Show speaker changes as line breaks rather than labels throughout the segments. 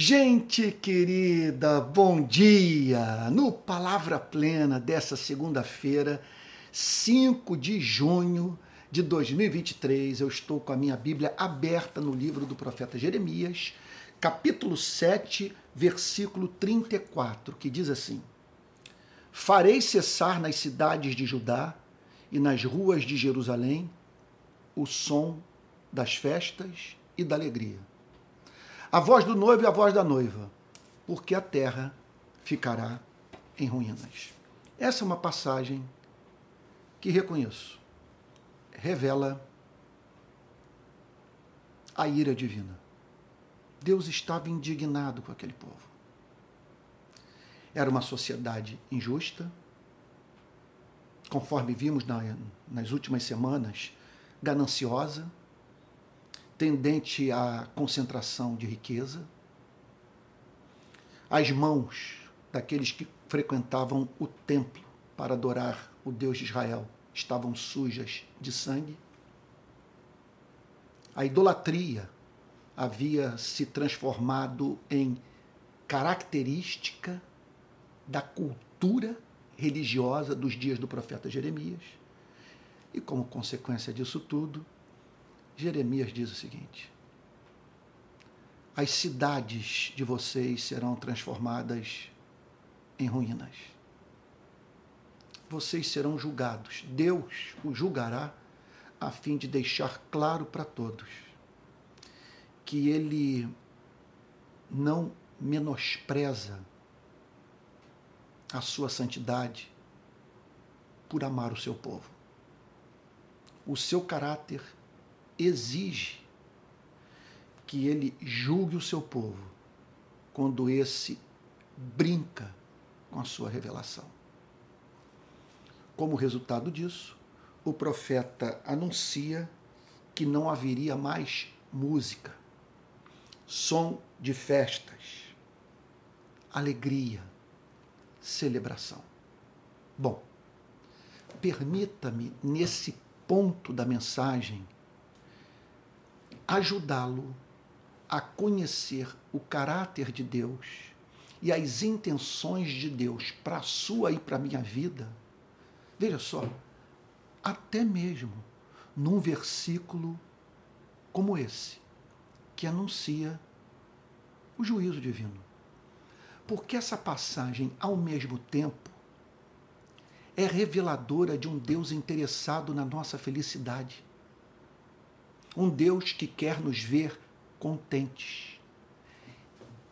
Gente querida, bom dia! No Palavra Plena dessa segunda-feira, 5 de junho de 2023, eu estou com a minha Bíblia aberta no livro do profeta Jeremias, capítulo 7, versículo 34, que diz assim: Farei cessar nas cidades de Judá e nas ruas de Jerusalém o som das festas e da alegria a voz do noivo e a voz da noiva, porque a terra ficará em ruínas. Essa é uma passagem que reconheço, revela a ira divina. Deus estava indignado com aquele povo. Era uma sociedade injusta, conforme vimos na, nas últimas semanas, gananciosa, tendente à concentração de riqueza. As mãos daqueles que frequentavam o templo para adorar o Deus de Israel estavam sujas de sangue. A idolatria havia se transformado em característica da cultura religiosa dos dias do profeta Jeremias. E como consequência disso tudo, Jeremias diz o seguinte: As cidades de vocês serão transformadas em ruínas. Vocês serão julgados. Deus os julgará a fim de deixar claro para todos que ele não menospreza a sua santidade por amar o seu povo. O seu caráter exige que ele julgue o seu povo quando esse brinca com a sua revelação. Como resultado disso, o profeta anuncia que não haveria mais música, som de festas, alegria, celebração. Bom, permita-me, nesse ponto da mensagem, ajudá-lo a conhecer o caráter de Deus e as intenções de Deus para a sua e para a minha vida. Veja só, até mesmo num versículo como esse, que anuncia o juízo divino. Porque essa passagem, ao mesmo tempo, é reveladora de um Deus interessado na nossa felicidade um Deus que quer nos ver contentes.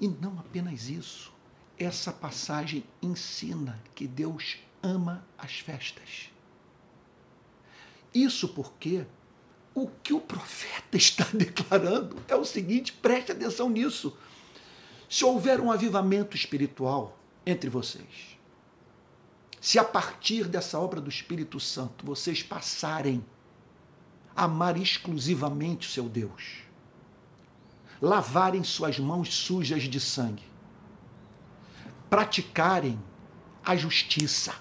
E não apenas isso, essa passagem ensina que Deus ama as festas. Isso porque o que o profeta está declarando é o seguinte: preste atenção nisso. Se houver um avivamento espiritual entre vocês, se a partir dessa obra do Espírito Santo vocês passarem amar exclusivamente o seu Deus, lavarem suas mãos sujas de sangue, praticarem a justiça,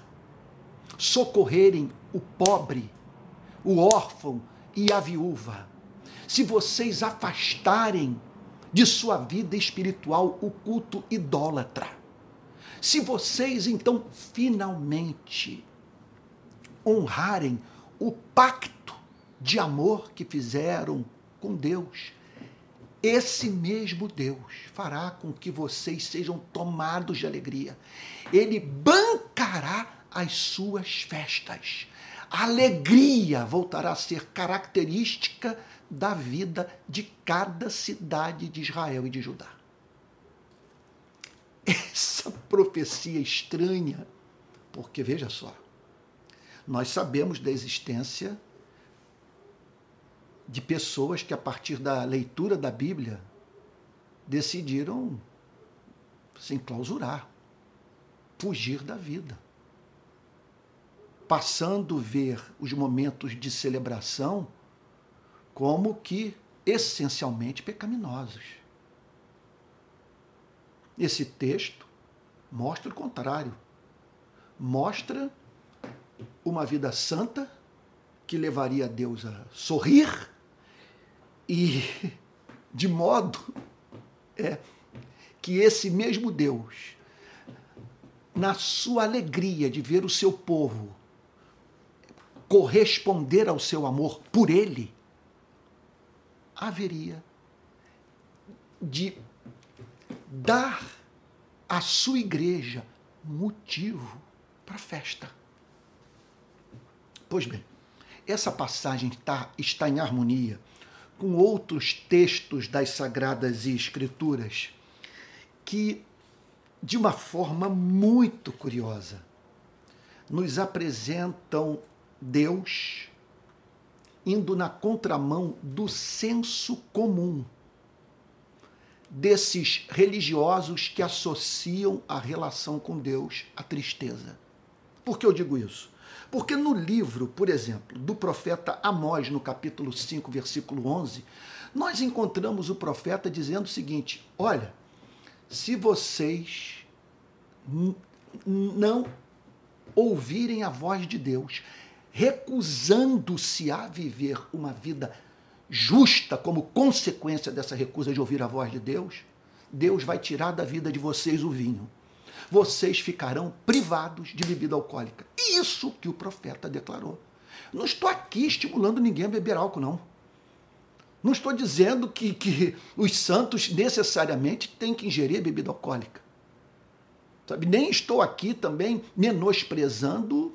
socorrerem o pobre, o órfão e a viúva. Se vocês afastarem de sua vida espiritual o culto idólatra, se vocês então finalmente honrarem o pacto de amor que fizeram com Deus, esse mesmo Deus fará com que vocês sejam tomados de alegria. Ele bancará as suas festas. A alegria voltará a ser característica da vida de cada cidade de Israel e de Judá. Essa profecia estranha, porque veja só, nós sabemos da existência de pessoas que, a partir da leitura da Bíblia, decidiram se enclausurar, fugir da vida, passando a ver os momentos de celebração como que essencialmente pecaminosos. Esse texto mostra o contrário. Mostra uma vida santa que levaria Deus a sorrir e de modo é, que esse mesmo Deus, na sua alegria de ver o seu povo corresponder ao seu amor por ele, haveria de dar à sua igreja motivo para festa. Pois bem, essa passagem tá, está em harmonia com outros textos das Sagradas Escrituras que, de uma forma muito curiosa, nos apresentam Deus indo na contramão do senso comum desses religiosos que associam a relação com Deus à tristeza. Por que eu digo isso? Porque no livro, por exemplo, do profeta Amós, no capítulo 5, versículo 11, nós encontramos o profeta dizendo o seguinte: Olha, se vocês não ouvirem a voz de Deus, recusando-se a viver uma vida justa como consequência dessa recusa de ouvir a voz de Deus, Deus vai tirar da vida de vocês o vinho. Vocês ficarão privados de bebida alcoólica. Isso que o profeta declarou. Não estou aqui estimulando ninguém a beber álcool, não. Não estou dizendo que, que os santos necessariamente têm que ingerir bebida alcoólica. Sabe? Nem estou aqui também menosprezando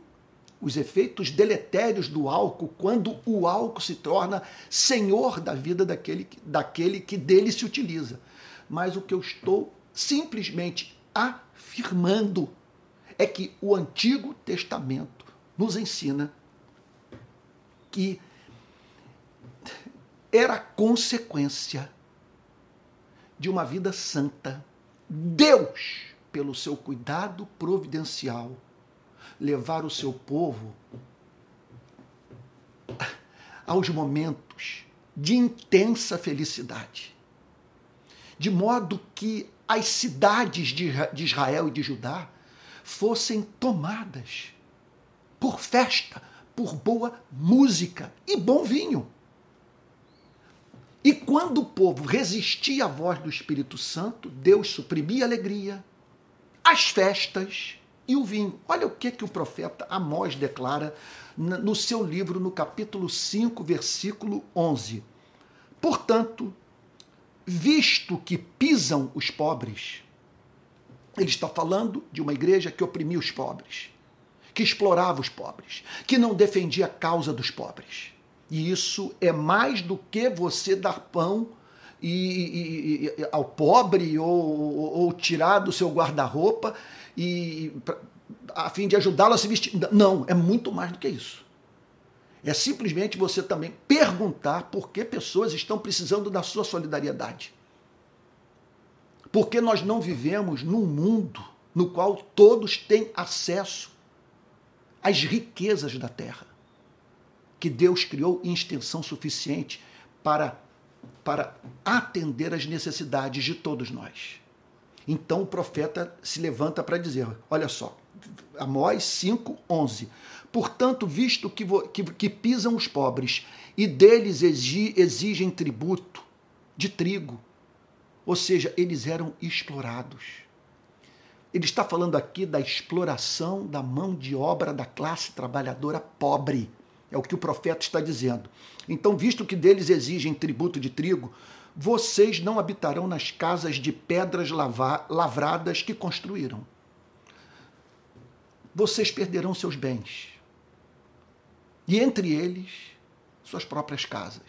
os efeitos deletérios do álcool quando o álcool se torna senhor da vida daquele, daquele que dele se utiliza. Mas o que eu estou simplesmente afirmando é que o Antigo Testamento nos ensina que era consequência de uma vida santa. Deus, pelo seu cuidado providencial, levar o seu povo aos momentos de intensa felicidade. De modo que as cidades de Israel e de Judá fossem tomadas por festa, por boa música e bom vinho. E quando o povo resistia à voz do Espírito Santo, Deus suprimia a alegria, as festas e o vinho. Olha o que, que o profeta Amós declara no seu livro, no capítulo 5, versículo 11. Portanto, visto que pisam os pobres, ele está falando de uma igreja que oprimia os pobres, que explorava os pobres, que não defendia a causa dos pobres. E isso é mais do que você dar pão e, e, e, ao pobre ou, ou, ou tirar do seu guarda-roupa e a fim de ajudá-lo a se vestir. Não, é muito mais do que isso. É simplesmente você também perguntar por que pessoas estão precisando da sua solidariedade. Porque nós não vivemos num mundo no qual todos têm acesso às riquezas da terra, que Deus criou em extensão suficiente para, para atender às necessidades de todos nós. Então o profeta se levanta para dizer: olha só, Amós 5, 11. Portanto, visto que, que, que pisam os pobres e deles exigem tributo de trigo, ou seja, eles eram explorados. Ele está falando aqui da exploração da mão de obra da classe trabalhadora pobre. É o que o profeta está dizendo. Então, visto que deles exigem tributo de trigo, vocês não habitarão nas casas de pedras lavradas que construíram. Vocês perderão seus bens. E entre eles, suas próprias casas.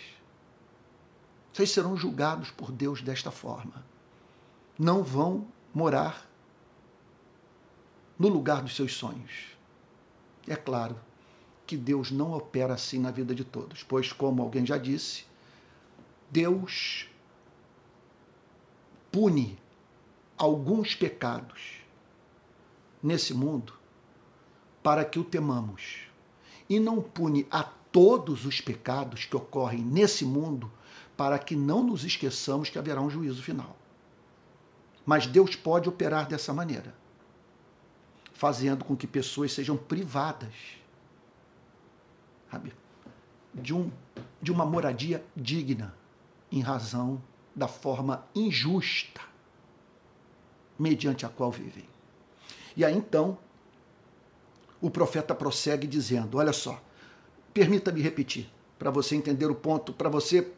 Vocês serão julgados por Deus desta forma. Não vão morar no lugar dos seus sonhos. É claro que Deus não opera assim na vida de todos, pois, como alguém já disse, Deus pune alguns pecados nesse mundo para que o temamos, e não pune a todos os pecados que ocorrem nesse mundo para que não nos esqueçamos que haverá um juízo final. Mas Deus pode operar dessa maneira, fazendo com que pessoas sejam privadas sabe, de, um, de uma moradia digna, em razão da forma injusta mediante a qual vivem. E aí então, o profeta prossegue dizendo: Olha só, permita-me repetir, para você entender o ponto, para você,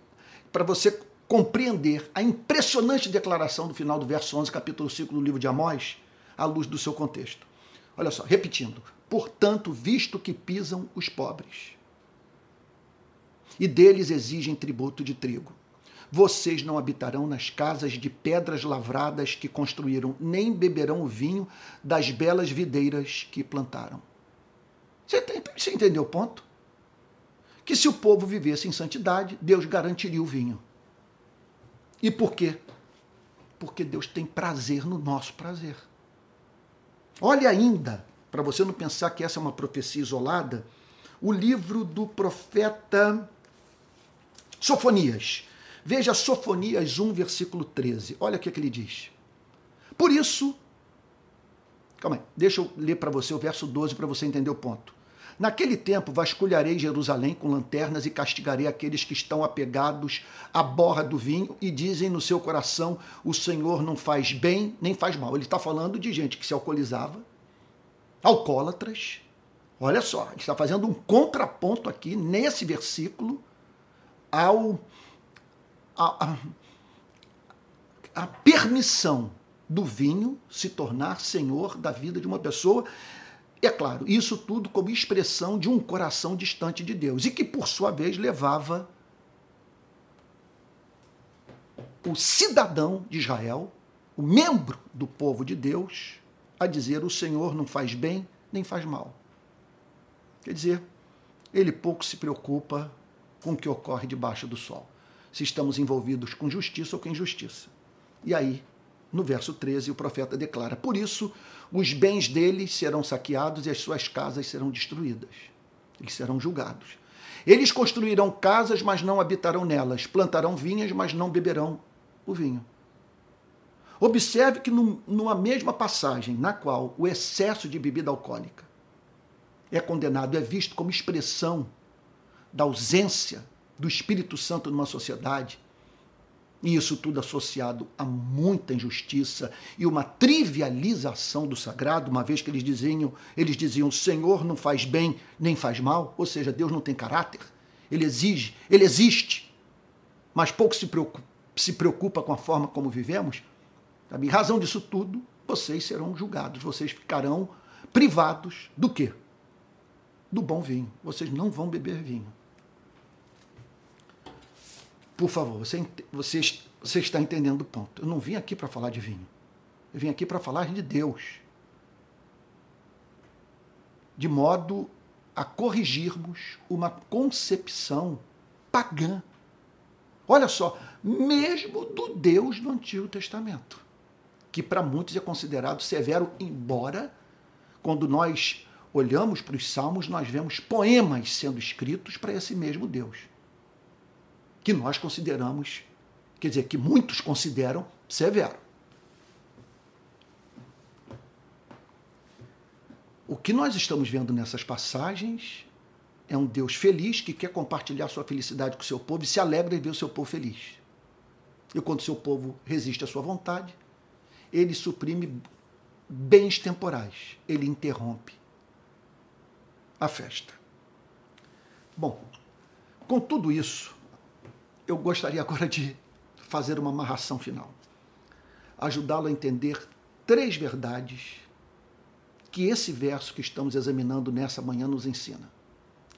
para você compreender a impressionante declaração do final do verso 11, capítulo 5 do livro de Amós, à luz do seu contexto. Olha só, repetindo: Portanto, visto que pisam os pobres, e deles exigem tributo de trigo, vocês não habitarão nas casas de pedras lavradas que construíram, nem beberão o vinho das belas videiras que plantaram. Você, você entendeu o ponto? Que se o povo vivesse em santidade, Deus garantiria o vinho. E por quê? Porque Deus tem prazer no nosso prazer. Olha ainda, para você não pensar que essa é uma profecia isolada, o livro do profeta Sofonias. Veja Sofonias 1, versículo 13. Olha o que, é que ele diz. Por isso, calma aí, deixa eu ler para você o verso 12 para você entender o ponto. Naquele tempo vasculharei Jerusalém com lanternas e castigarei aqueles que estão apegados à borra do vinho e dizem no seu coração: o Senhor não faz bem nem faz mal. Ele está falando de gente que se alcoolizava, alcoólatras. Olha só, ele está fazendo um contraponto aqui nesse versículo ao a, a, a permissão do vinho se tornar senhor da vida de uma pessoa. É claro, isso tudo como expressão de um coração distante de Deus e que, por sua vez, levava o cidadão de Israel, o membro do povo de Deus, a dizer: o Senhor não faz bem nem faz mal. Quer dizer, ele pouco se preocupa com o que ocorre debaixo do sol se estamos envolvidos com justiça ou com injustiça. E aí, no verso 13, o profeta declara: Por isso, os bens deles serão saqueados e as suas casas serão destruídas. Eles serão julgados. Eles construirão casas, mas não habitarão nelas. Plantarão vinhas, mas não beberão o vinho. Observe que numa mesma passagem na qual o excesso de bebida alcoólica é condenado, é visto como expressão da ausência do Espírito Santo numa sociedade. E isso tudo associado a muita injustiça e uma trivialização do sagrado, uma vez que eles diziam, eles diziam: "O Senhor não faz bem nem faz mal", ou seja, Deus não tem caráter. Ele exige, ele existe, mas pouco se preocupa, se preocupa com a forma como vivemos. Em razão disso tudo, vocês serão julgados, vocês ficarão privados do quê? Do bom vinho. Vocês não vão beber vinho. Por favor, você, você, você está entendendo o ponto. Eu não vim aqui para falar de vinho. Eu vim aqui para falar de Deus. De modo a corrigirmos uma concepção pagã. Olha só, mesmo do Deus do Antigo Testamento, que para muitos é considerado severo, embora quando nós olhamos para os salmos, nós vemos poemas sendo escritos para esse mesmo Deus que nós consideramos, quer dizer, que muitos consideram severo. O que nós estamos vendo nessas passagens é um Deus feliz que quer compartilhar sua felicidade com o seu povo e se alegra em ver o seu povo feliz. E quando o seu povo resiste à sua vontade, ele suprime bens temporais, ele interrompe a festa. Bom, com tudo isso, eu gostaria agora de fazer uma amarração final, ajudá-lo a entender três verdades que esse verso que estamos examinando nessa manhã nos ensina,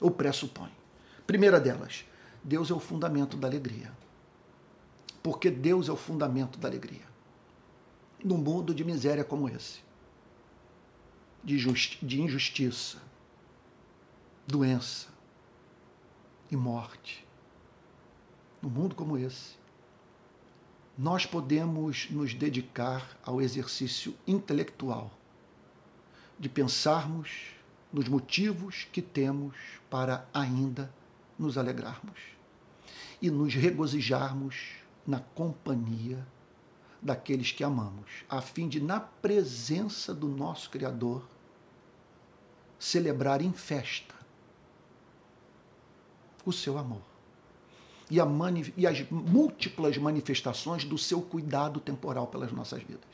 ou pressupõe. Primeira delas, Deus é o fundamento da alegria. Porque Deus é o fundamento da alegria. Num mundo de miséria como esse, de, de injustiça, doença e morte, num mundo como esse, nós podemos nos dedicar ao exercício intelectual de pensarmos nos motivos que temos para ainda nos alegrarmos e nos regozijarmos na companhia daqueles que amamos, a fim de, na presença do nosso Criador, celebrar em festa o seu amor e, mani e as múltiplas manifestações do seu cuidado temporal pelas nossas vidas.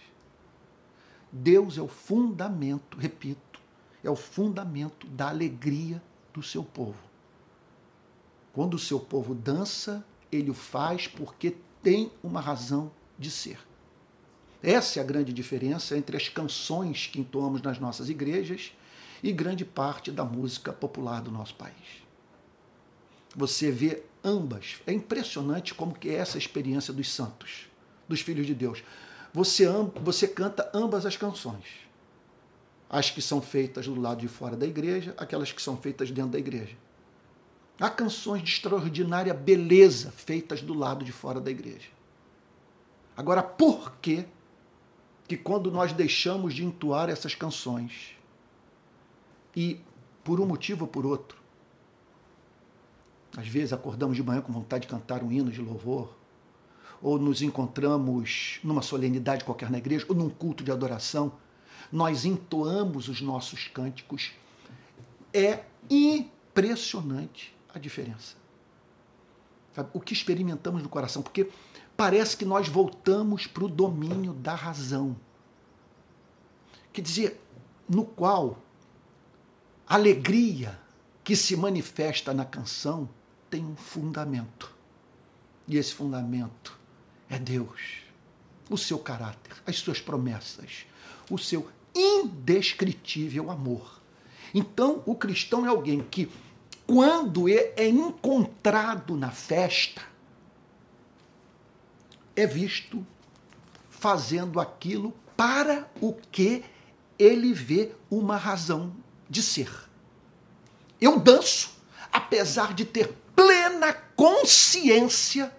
Deus é o fundamento, repito, é o fundamento da alegria do seu povo. Quando o seu povo dança, ele o faz porque tem uma razão de ser. Essa é a grande diferença entre as canções que entoamos nas nossas igrejas e grande parte da música popular do nosso país. Você vê ambas. É impressionante como que é essa experiência dos santos, dos filhos de Deus. Você, você canta ambas as canções. As que são feitas do lado de fora da igreja, aquelas que são feitas dentro da igreja. Há canções de extraordinária beleza feitas do lado de fora da igreja. Agora, por que que quando nós deixamos de entoar essas canções e por um motivo ou por outro, às vezes acordamos de manhã com vontade de cantar um hino de louvor, ou nos encontramos numa solenidade qualquer na igreja, ou num culto de adoração, nós entoamos os nossos cânticos. É impressionante a diferença. O que experimentamos no coração, porque parece que nós voltamos para o domínio da razão. Quer dizer, no qual a alegria que se manifesta na canção tem um fundamento. E esse fundamento é Deus, o seu caráter, as suas promessas, o seu indescritível amor. Então, o cristão é alguém que, quando é encontrado na festa, é visto fazendo aquilo para o que ele vê uma razão de ser. Eu danço, apesar de ter consciência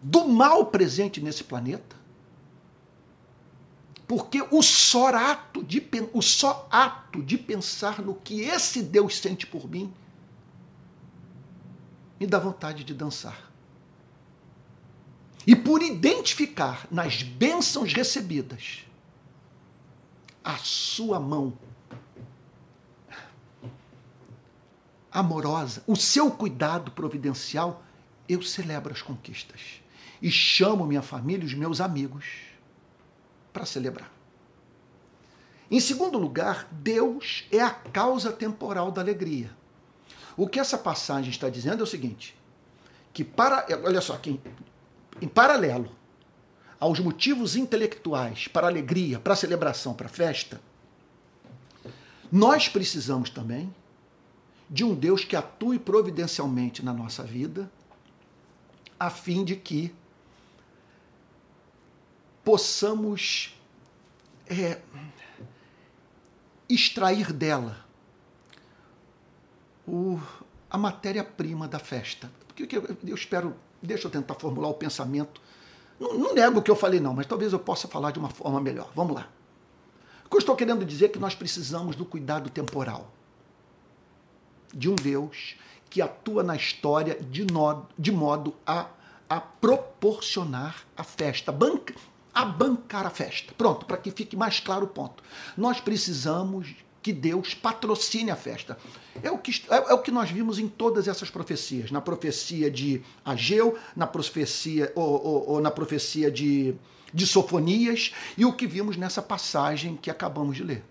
do mal presente nesse planeta. Porque o só ato de, o só ato de pensar no que esse Deus sente por mim me dá vontade de dançar. E por identificar nas bênçãos recebidas a sua mão amorosa, o seu cuidado providencial, eu celebro as conquistas. E chamo minha família e os meus amigos para celebrar. Em segundo lugar, Deus é a causa temporal da alegria. O que essa passagem está dizendo é o seguinte: que para, olha só, que em, em paralelo aos motivos intelectuais para alegria, para celebração, para festa, nós precisamos também de um Deus que atue providencialmente na nossa vida, a fim de que possamos é, extrair dela o, a matéria-prima da festa. Porque eu espero, deixa eu tentar formular o pensamento. Não, não nego o que eu falei, não, mas talvez eu possa falar de uma forma melhor. Vamos lá. O que eu estou querendo dizer é que nós precisamos do cuidado temporal de um Deus que atua na história de, no, de modo a, a proporcionar a festa, banca, a bancar a festa. Pronto, para que fique mais claro o ponto. Nós precisamos que Deus patrocine a festa. É o, que, é, é, o que nós vimos em todas essas profecias. Na profecia de Ageu, na profecia, ou, ou, ou na profecia de, de Sofonias, e o que vimos nessa passagem que acabamos de ler,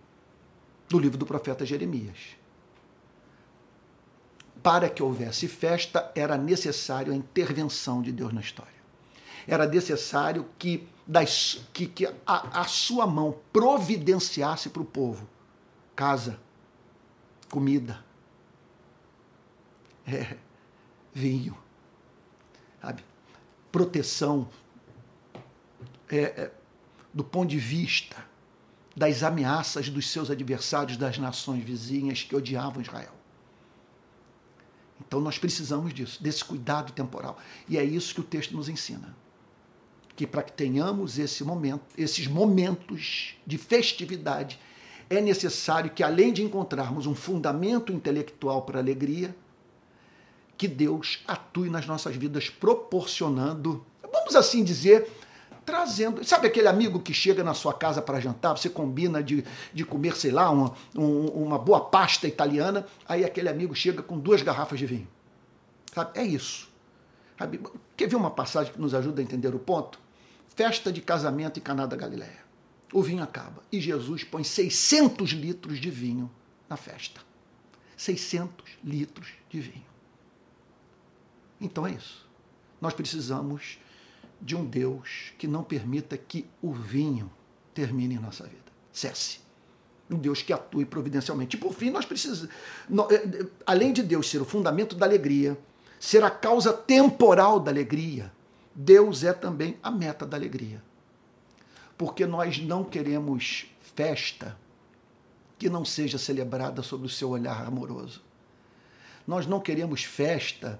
do livro do profeta Jeremias para que houvesse festa, era necessário a intervenção de Deus na história. Era necessário que, das, que, que a, a sua mão providenciasse para o povo casa, comida, é, vinho, sabe? proteção é, é, do ponto de vista das ameaças dos seus adversários das nações vizinhas que odiavam Israel. Então nós precisamos disso, desse cuidado temporal. E é isso que o texto nos ensina. Que para que tenhamos esse momento, esses momentos de festividade, é necessário que, além de encontrarmos um fundamento intelectual para a alegria, que Deus atue nas nossas vidas proporcionando, vamos assim dizer, trazendo. Sabe aquele amigo que chega na sua casa para jantar, você combina de, de comer, sei lá, uma, um, uma boa pasta italiana, aí aquele amigo chega com duas garrafas de vinho. Sabe? É isso. Sabe? Quer ver uma passagem que nos ajuda a entender o ponto? Festa de casamento em Caná da Galileia. O vinho acaba e Jesus põe 600 litros de vinho na festa. 600 litros de vinho. Então é isso. Nós precisamos de um Deus que não permita que o vinho termine em nossa vida. Cesse. Um Deus que atue providencialmente. E por fim, nós precisamos. É, é, além de Deus ser o fundamento da alegria, ser a causa temporal da alegria, Deus é também a meta da alegria. Porque nós não queremos festa que não seja celebrada sob o seu olhar amoroso. Nós não queremos festa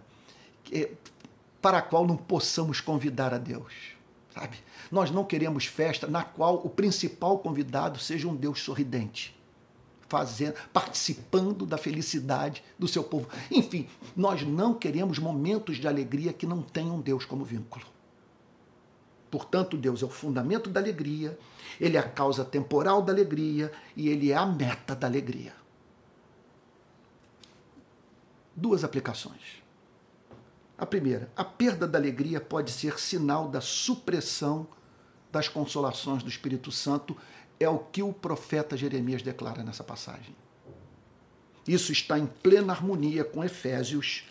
para a qual não possamos convidar a Deus, sabe? Nós não queremos festa na qual o principal convidado seja um Deus sorridente, fazendo, participando da felicidade do seu povo. Enfim, nós não queremos momentos de alegria que não tenham Deus como vínculo. Portanto, Deus é o fundamento da alegria, ele é a causa temporal da alegria e ele é a meta da alegria. Duas aplicações. A primeira, a perda da alegria pode ser sinal da supressão das consolações do Espírito Santo, é o que o profeta Jeremias declara nessa passagem. Isso está em plena harmonia com Efésios,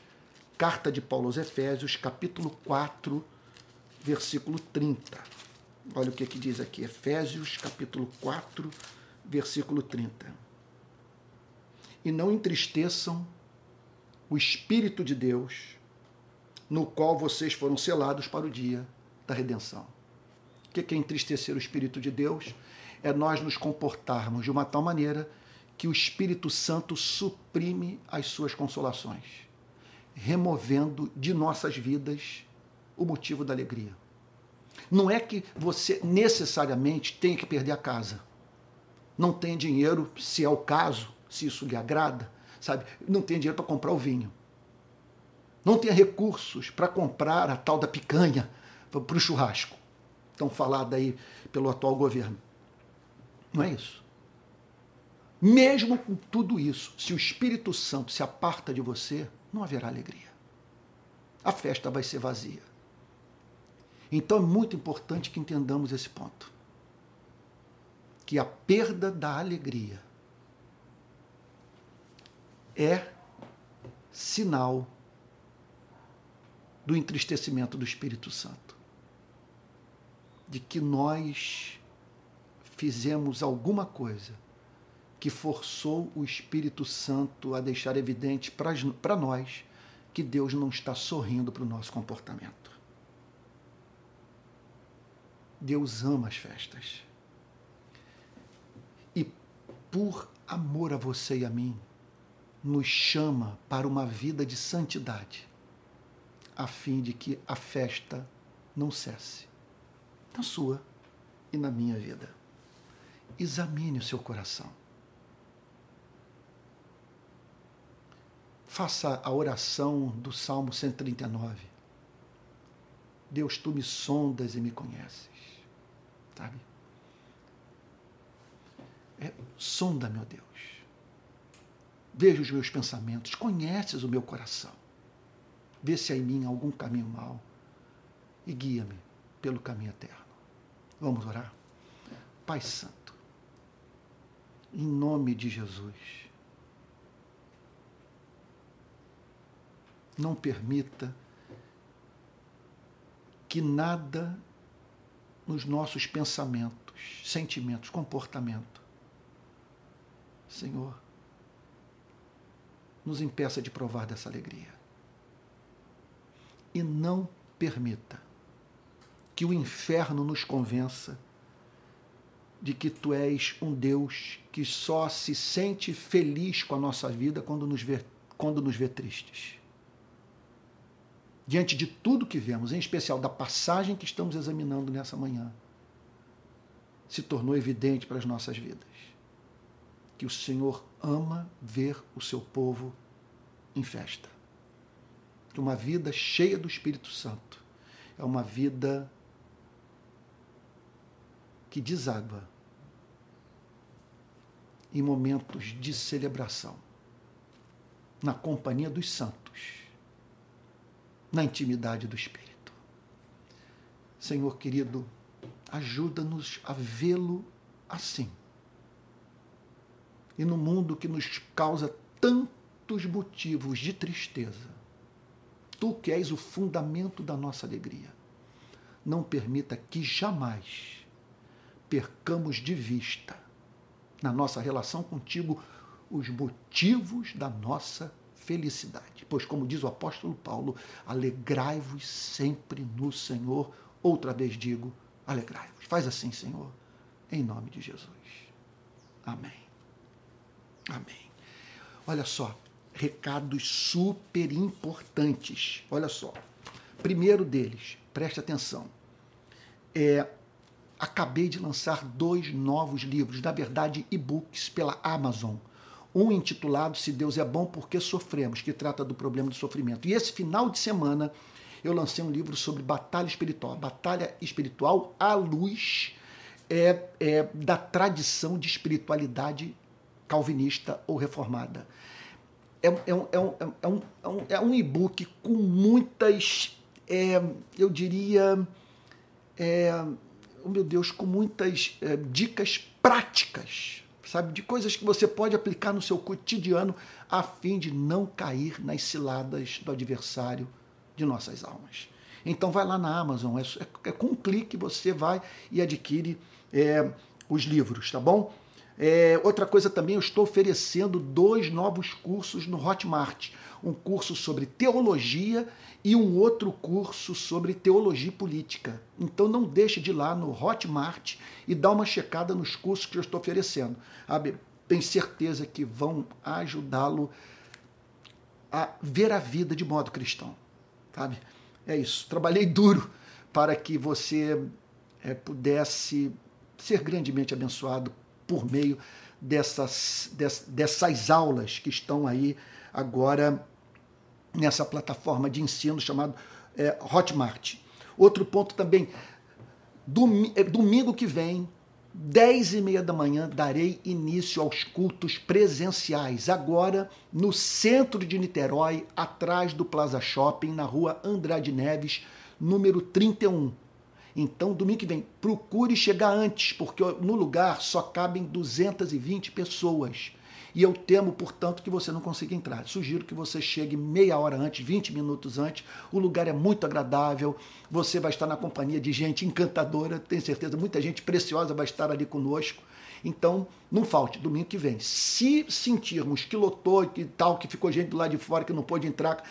carta de Paulo aos Efésios, capítulo 4, versículo 30. Olha o que, que diz aqui, Efésios, capítulo 4, versículo 30. E não entristeçam o Espírito de Deus, no qual vocês foram selados para o dia da redenção. O que é entristecer o Espírito de Deus? É nós nos comportarmos de uma tal maneira que o Espírito Santo suprime as suas consolações, removendo de nossas vidas o motivo da alegria. Não é que você necessariamente tenha que perder a casa. Não tem dinheiro, se é o caso, se isso lhe agrada, sabe? Não tem dinheiro para comprar o vinho não tenha recursos para comprar a tal da picanha para o churrasco, tão falada aí pelo atual governo. Não é isso. Mesmo com tudo isso, se o Espírito Santo se aparta de você, não haverá alegria. A festa vai ser vazia. Então é muito importante que entendamos esse ponto. Que a perda da alegria é sinal do entristecimento do Espírito Santo. De que nós fizemos alguma coisa que forçou o Espírito Santo a deixar evidente para nós que Deus não está sorrindo para o nosso comportamento. Deus ama as festas. E por amor a você e a mim, nos chama para uma vida de santidade a fim de que a festa não cesse na sua e na minha vida. Examine o seu coração. Faça a oração do Salmo 139. Deus, tu me sondas e me conheces. Sabe? É, sonda, meu Deus. Veja os meus pensamentos, conheces o meu coração vê se há em mim algum caminho mau e guia-me pelo caminho eterno. Vamos orar? Pai Santo, em nome de Jesus, não permita que nada nos nossos pensamentos, sentimentos, comportamento, Senhor, nos impeça de provar dessa alegria e não permita que o inferno nos convença de que tu és um Deus que só se sente feliz com a nossa vida quando nos vê, quando nos vê tristes. Diante de tudo que vemos, em especial da passagem que estamos examinando nessa manhã, se tornou evidente para as nossas vidas que o Senhor ama ver o seu povo em festa que uma vida cheia do Espírito Santo é uma vida que deságua em momentos de celebração, na companhia dos santos, na intimidade do Espírito. Senhor querido, ajuda-nos a vê-lo assim. E no mundo que nos causa tantos motivos de tristeza, tu que és o fundamento da nossa alegria, não permita que jamais percamos de vista, na nossa relação contigo, os motivos da nossa felicidade. Pois, como diz o apóstolo Paulo, alegrai-vos sempre no Senhor. Outra vez digo, alegrai-vos. Faz assim, Senhor, em nome de Jesus. Amém. Amém. Olha só, recados super importantes. Olha só. Primeiro deles, preste atenção. É, acabei de lançar dois novos livros, na verdade, e-books pela Amazon. Um intitulado Se Deus é Bom Porque Sofremos, que trata do problema do sofrimento. E esse final de semana eu lancei um livro sobre batalha espiritual. Batalha espiritual à luz é, é, da tradição de espiritualidade calvinista ou reformada. É, é, um, é, um, é um, é um, um e-book com muitas, é, eu diria, é, oh meu Deus, com muitas é, dicas práticas, sabe, de coisas que você pode aplicar no seu cotidiano a fim de não cair nas ciladas do adversário de nossas almas. Então vai lá na Amazon, é, é, é com um clique você vai e adquire é, os livros, tá bom? É, outra coisa também, eu estou oferecendo dois novos cursos no Hotmart. Um curso sobre teologia e um outro curso sobre teologia política. Então não deixe de ir lá no Hotmart e dar uma checada nos cursos que eu estou oferecendo. Tenho certeza que vão ajudá-lo a ver a vida de modo cristão. Sabe? É isso. Trabalhei duro para que você é, pudesse ser grandemente abençoado por meio dessas, dessas aulas que estão aí agora nessa plataforma de ensino chamado é, Hotmart. Outro ponto também, é, domingo que vem, 10 e meia da manhã, darei início aos cultos presenciais, agora no centro de Niterói, atrás do Plaza Shopping, na rua Andrade Neves, número 31. Então, domingo que vem, procure chegar antes, porque no lugar só cabem 220 pessoas. E eu temo, portanto, que você não consiga entrar. Sugiro que você chegue meia hora antes, 20 minutos antes. O lugar é muito agradável. Você vai estar na companhia de gente encantadora. Tenho certeza, muita gente preciosa vai estar ali conosco. Então, não falte, domingo que vem. Se sentirmos que lotou e tal, que ficou gente do lado de fora que não pôde entrar,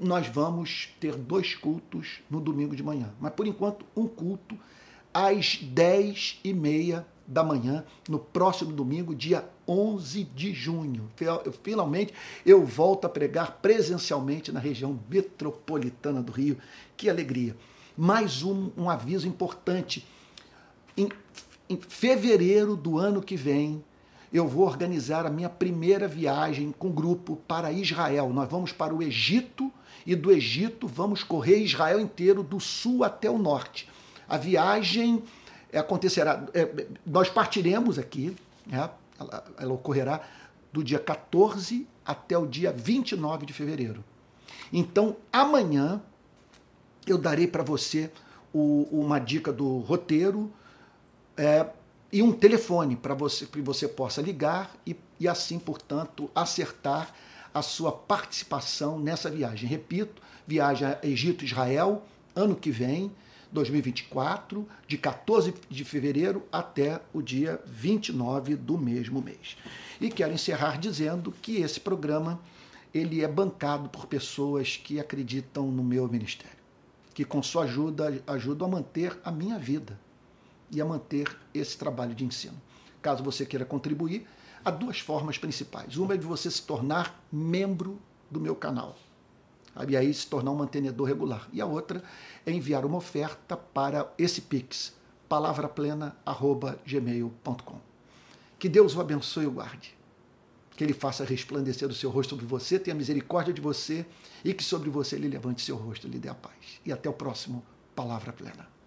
nós vamos ter dois cultos no domingo de manhã. Mas, por enquanto, um culto às 10 e meia da manhã, no próximo domingo, dia 11 de junho. Finalmente, eu volto a pregar presencialmente na região metropolitana do Rio. Que alegria! Mais um, um aviso importante. Em em fevereiro do ano que vem, eu vou organizar a minha primeira viagem com grupo para Israel. Nós vamos para o Egito e do Egito vamos correr Israel inteiro, do sul até o norte. A viagem acontecerá, é, nós partiremos aqui, né, ela, ela ocorrerá do dia 14 até o dia 29 de fevereiro. Então, amanhã eu darei para você o, uma dica do roteiro, é, e um telefone para você, que você possa ligar e, e assim, portanto, acertar a sua participação nessa viagem. Repito, viagem a Egito-Israel, ano que vem, 2024, de 14 de fevereiro até o dia 29 do mesmo mês. E quero encerrar dizendo que esse programa ele é bancado por pessoas que acreditam no meu ministério, que com sua ajuda ajudam a manter a minha vida e a manter esse trabalho de ensino. Caso você queira contribuir, há duas formas principais. Uma é de você se tornar membro do meu canal. E aí se tornar um mantenedor regular. E a outra é enviar uma oferta para esse Pix, palavraplena.gmail.com. Que Deus o abençoe e o guarde. Que Ele faça resplandecer o seu rosto sobre você, tenha misericórdia de você e que sobre você Ele levante seu rosto e lhe dê a paz. E até o próximo Palavra Plena.